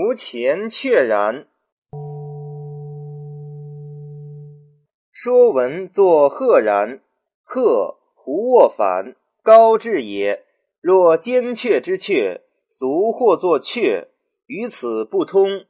无钱确然，《说文》作“赫然”，“赫”胡卧反，高志也。若坚确之“确”，俗或作“确”，于此不通。